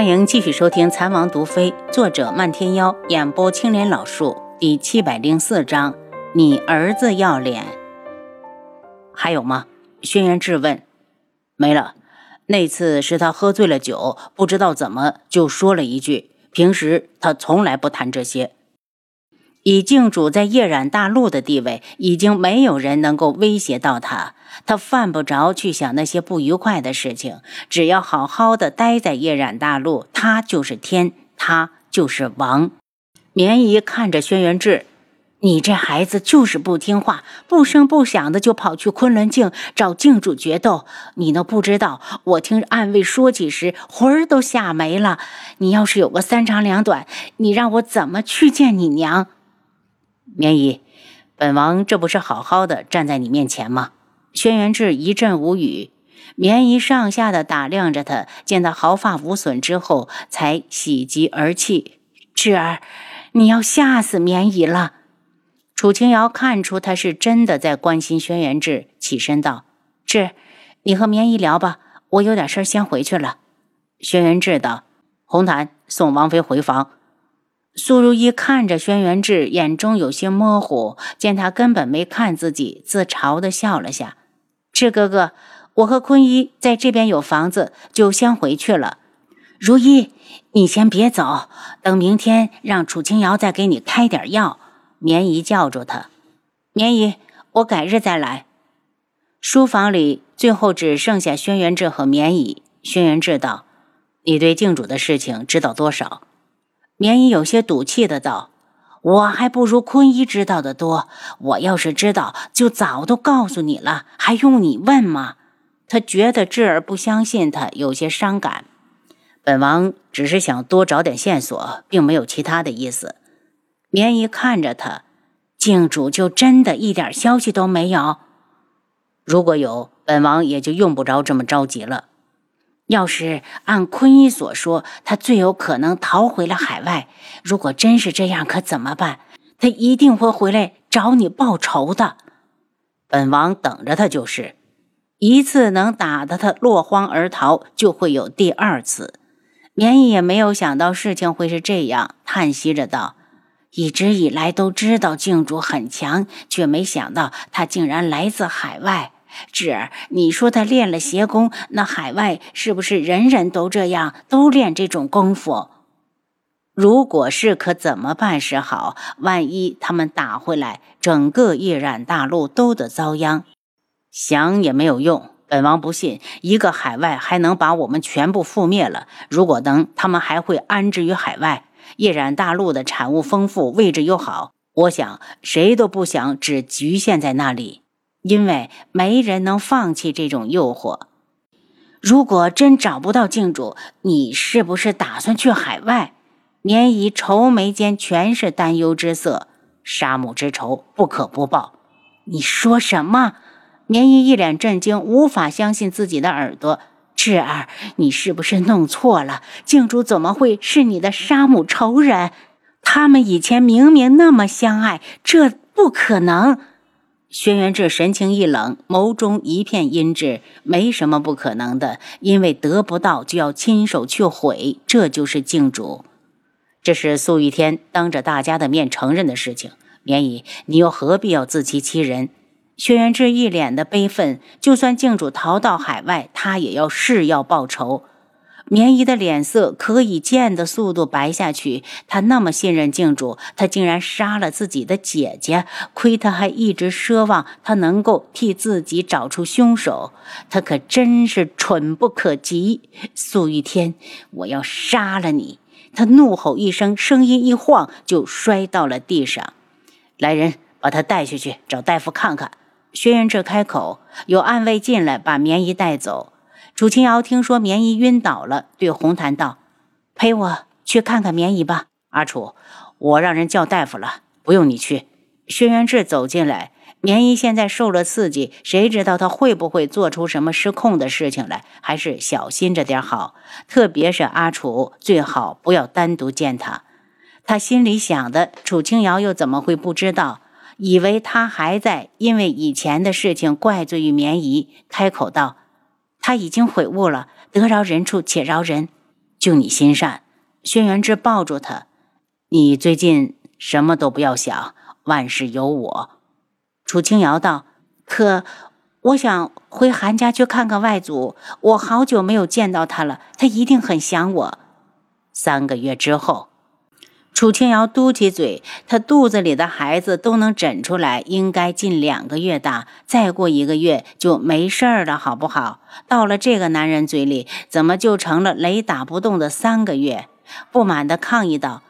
欢迎继续收听《残王毒妃》，作者漫天妖，演播青莲老树，第七百零四章。你儿子要脸，还有吗？轩辕质问。没了。那次是他喝醉了酒，不知道怎么就说了一句。平时他从来不谈这些。以靖主在夜染大陆的地位，已经没有人能够威胁到他。他犯不着去想那些不愉快的事情，只要好好的待在夜染大陆，他就是天，他就是王。绵姨看着轩辕志，你这孩子就是不听话，不声不响的就跑去昆仑镜找靖主决斗。你都不知道，我听暗卫说起时，魂儿都吓没了。你要是有个三长两短，你让我怎么去见你娘？绵姨，本王这不是好好的站在你面前吗？轩辕志一阵无语，绵姨上下的打量着他，见他毫发无损之后，才喜极而泣。志儿，你要吓死绵姨了。楚清瑶看出他是真的在关心轩辕志，起身道：“志，你和绵姨聊吧，我有点事先回去了。”轩辕志道：“红檀，送王妃回房。”苏如意看着轩辕志，眼中有些模糊，见他根本没看自己，自嘲的笑了下。志哥哥，我和坤一在这边有房子，就先回去了。如意，你先别走，等明天让楚清瑶再给你开点药。棉姨叫住他，棉姨，我改日再来。书房里最后只剩下轩辕志和棉姨。轩辕志道：“你对靖主的事情知道多少？”绵衣有些赌气的道：“我还不如坤一知道的多。我要是知道，就早都告诉你了，还用你问吗？”他觉得智儿不相信他，有些伤感。本王只是想多找点线索，并没有其他的意思。绵衣看着他，靖主就真的一点消息都没有？如果有，本王也就用不着这么着急了。要是按坤一所说，他最有可能逃回了海外。如果真是这样，可怎么办？他一定会回来找你报仇的。本王等着他就是，一次能打得他落荒而逃，就会有第二次。绵衣也没有想到事情会是这样，叹息着道：“一直以来都知道靖主很强，却没想到他竟然来自海外。”智儿，你说他练了邪功，那海外是不是人人都这样，都练这种功夫？如果是，可怎么办是好？万一他们打回来，整个夜染大陆都得遭殃。想也没有用，本王不信一个海外还能把我们全部覆灭了。如果能，他们还会安置于海外。夜染大陆的产物丰富，位置又好，我想谁都不想只局限在那里。因为没人能放弃这种诱惑。如果真找不到靖主，你是不是打算去海外？绵姨愁眉间全是担忧之色。杀母之仇不可不报。你说什么？绵姨一脸震惊，无法相信自己的耳朵。智儿，你是不是弄错了？靖主怎么会是你的杀母仇人？他们以前明明那么相爱，这不可能。轩辕志神情一冷，眸中一片阴鸷。没什么不可能的，因为得不到就要亲手去毁，这就是靖主。这是苏玉天当着大家的面承认的事情。绵姨，你又何必要自欺欺人？轩辕志一脸的悲愤。就算靖主逃到海外，他也要誓要报仇。棉姨的脸色可以见的速度白下去。她那么信任靖主，他竟然杀了自己的姐姐。亏他还一直奢望他能够替自己找出凶手，他可真是蠢不可及。苏玉天，我要杀了你！他怒吼一声，声音一晃就摔到了地上。来人，把他带下去，找大夫看看。轩辕志开口，有暗卫进来，把棉衣带走。楚清瑶听说棉姨晕倒了，对红檀道：“陪我去看看棉姨吧。”阿楚，我让人叫大夫了，不用你去。轩辕志走进来，棉姨现在受了刺激，谁知道她会不会做出什么失控的事情来？还是小心着点好。特别是阿楚，最好不要单独见他。他心里想的，楚清瑶又怎么会不知道？以为他还在因为以前的事情怪罪于棉姨，开口道。他已经悔悟了，得饶人处且饶人。就你心善。轩辕志抱住他，你最近什么都不要想，万事有我。楚清瑶道：“可我想回韩家去看看外祖，我好久没有见到他了，他一定很想我。”三个月之后。楚清瑶嘟起嘴，她肚子里的孩子都能诊出来，应该近两个月大，再过一个月就没事儿了，好不好？到了这个男人嘴里，怎么就成了雷打不动的三个月？不满地抗议道：“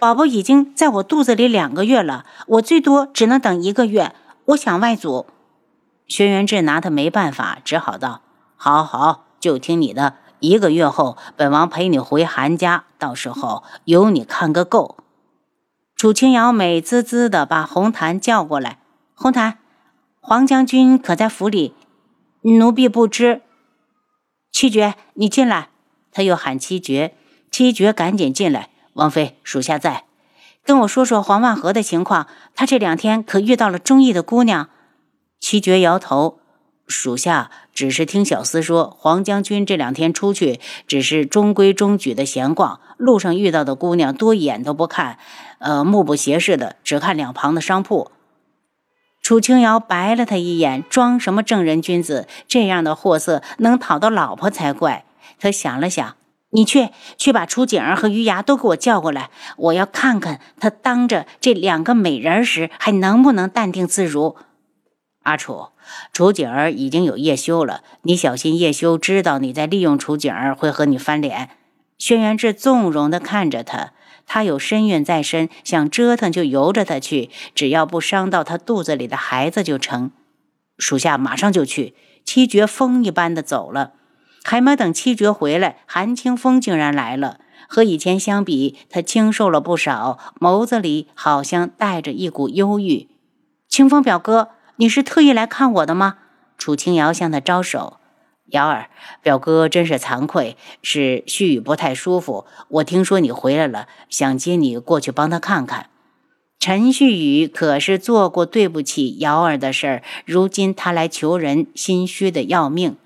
宝宝已经在我肚子里两个月了，我最多只能等一个月。我想外祖。”轩辕志拿他没办法，只好道：“好好，就听你的。”一个月后，本王陪你回韩家，到时候有你看个够。楚清瑶美滋滋的把红檀叫过来：“红檀，黄将军可在府里？奴婢不知。”七绝，你进来。他又喊七绝，七绝赶紧进来。王妃，属下在。跟我说说黄万和的情况，他这两天可遇到了中意的姑娘？七绝摇头。属下只是听小厮说，黄将军这两天出去，只是中规中矩的闲逛，路上遇到的姑娘多一眼都不看，呃，目不斜视的，只看两旁的商铺。楚清瑶白了他一眼，装什么正人君子？这样的货色能讨到老婆才怪。他想了想，你去，去把楚景儿和余牙都给我叫过来，我要看看他当着这两个美人时还能不能淡定自如。阿楚。楚景儿已经有叶修了，你小心叶修知道你在利用楚景儿，会和你翻脸。轩辕志纵容地看着他，他有身孕在身，想折腾就由着他去，只要不伤到他肚子里的孩子就成。属下马上就去。七绝风一般的走了，还没等七绝回来，韩清风竟然来了。和以前相比，他清瘦了不少，眸子里好像带着一股忧郁。清风表哥。你是特意来看我的吗？楚清瑶向他招手。瑶儿，表哥真是惭愧，是旭宇不太舒服。我听说你回来了，想接你过去帮他看看。陈旭宇可是做过对不起瑶儿的事儿，如今他来求人，心虚的要命。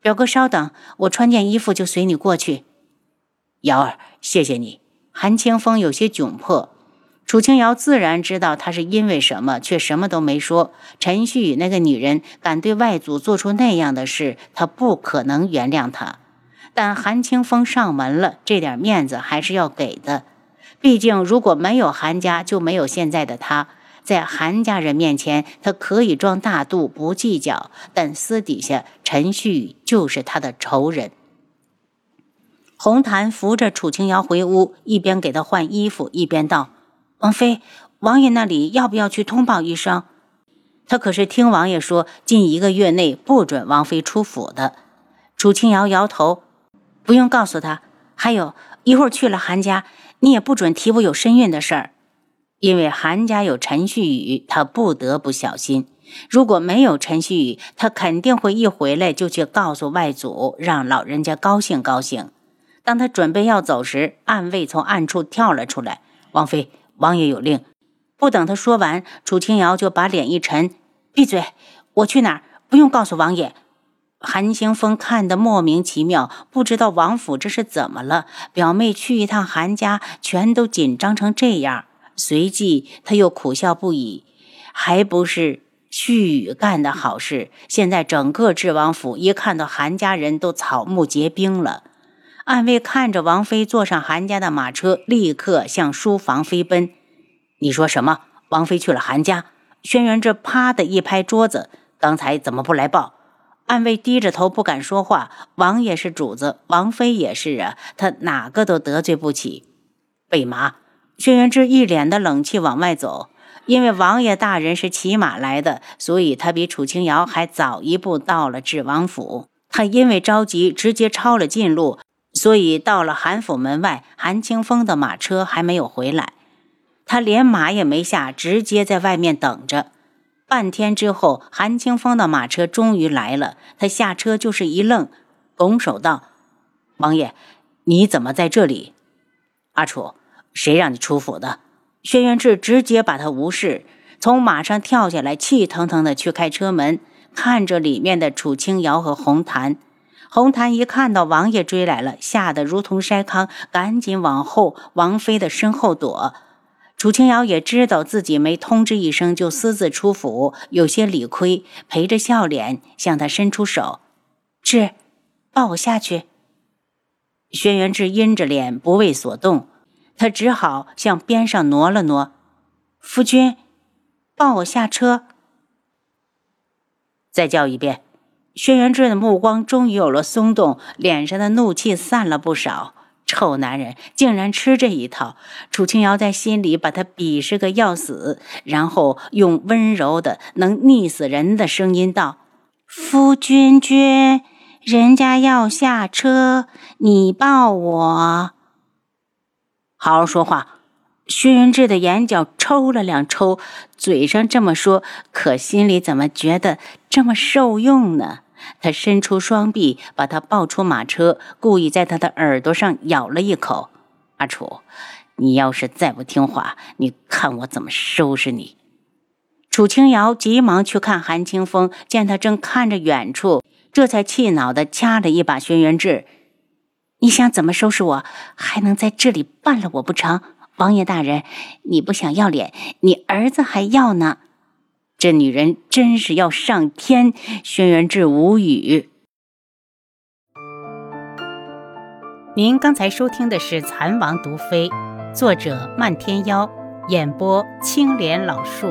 表哥稍等，我穿件衣服就随你过去。瑶儿，谢谢你。韩清风有些窘迫。楚清瑶自然知道他是因为什么，却什么都没说。陈旭宇那个女人敢对外祖做出那样的事，他不可能原谅她。但韩清风上门了，这点面子还是要给的。毕竟如果没有韩家，就没有现在的他。在韩家人面前，他可以装大度不计较，但私底下，陈旭宇就是他的仇人。红檀扶着楚清瑶回屋，一边给她换衣服，一边道。王妃，王爷那里要不要去通报一声？他可是听王爷说，近一个月内不准王妃出府的。楚清瑶摇头，不用告诉他。还有一会儿去了韩家，你也不准提我有身孕的事儿，因为韩家有陈旭宇，他不得不小心。如果没有陈旭宇，他肯定会一回来就去告诉外祖，让老人家高兴高兴。当他准备要走时，暗卫从暗处跳了出来，王妃。王爷有令，不等他说完，楚清瑶就把脸一沉：“闭嘴！我去哪儿？不用告诉王爷。”韩清风看得莫名其妙，不知道王府这是怎么了。表妹去一趟韩家，全都紧张成这样。随即他又苦笑不已：“还不是旭宇干的好事？现在整个智王府一看到韩家人都草木皆兵了。”暗卫看着王妃坐上韩家的马车，立刻向书房飞奔。你说什么？王妃去了韩家？轩辕志啪的一拍桌子：“刚才怎么不来报？”暗卫低着头不敢说话。王爷是主子，王妃也是啊，他哪个都得罪不起。备马！轩辕志一脸的冷气往外走。因为王爷大人是骑马来的，所以他比楚清瑶还早一步到了智王府。他因为着急，直接抄了近路。所以到了韩府门外，韩清风的马车还没有回来，他连马也没下，直接在外面等着。半天之后，韩清风的马车终于来了，他下车就是一愣，拱手道：“王爷，你怎么在这里？”阿楚，谁让你出府的？轩辕志直接把他无视，从马上跳下来，气腾腾的去开车门，看着里面的楚清瑶和红檀。红檀一看到王爷追来了，吓得如同筛糠，赶紧往后王妃的身后躲。楚清瑶也知道自己没通知一声就私自出府，有些理亏，陪着笑脸向他伸出手：“志，抱我下去。”轩辕志阴着脸不为所动，他只好向边上挪了挪。夫君，抱我下车。再叫一遍。轩辕志的目光终于有了松动，脸上的怒气散了不少。臭男人竟然吃这一套！楚清瑶在心里把他鄙视个要死，然后用温柔的能溺死人的声音道：“夫君君。”人家要下车，你抱我。好好说话。薛云志的眼角抽了两抽，嘴上这么说，可心里怎么觉得这么受用呢？他伸出双臂，把他抱出马车，故意在他的耳朵上咬了一口。阿楚，你要是再不听话，你看我怎么收拾你！楚清瑶急忙去看韩清风，见他正看着远处。这才气恼地掐了一把轩辕志，你想怎么收拾我？还能在这里办了我不成？王爷大人，你不想要脸，你儿子还要呢。这女人真是要上天！轩辕志无语。您刚才收听的是《蚕王毒妃》，作者漫天妖，演播青莲老树。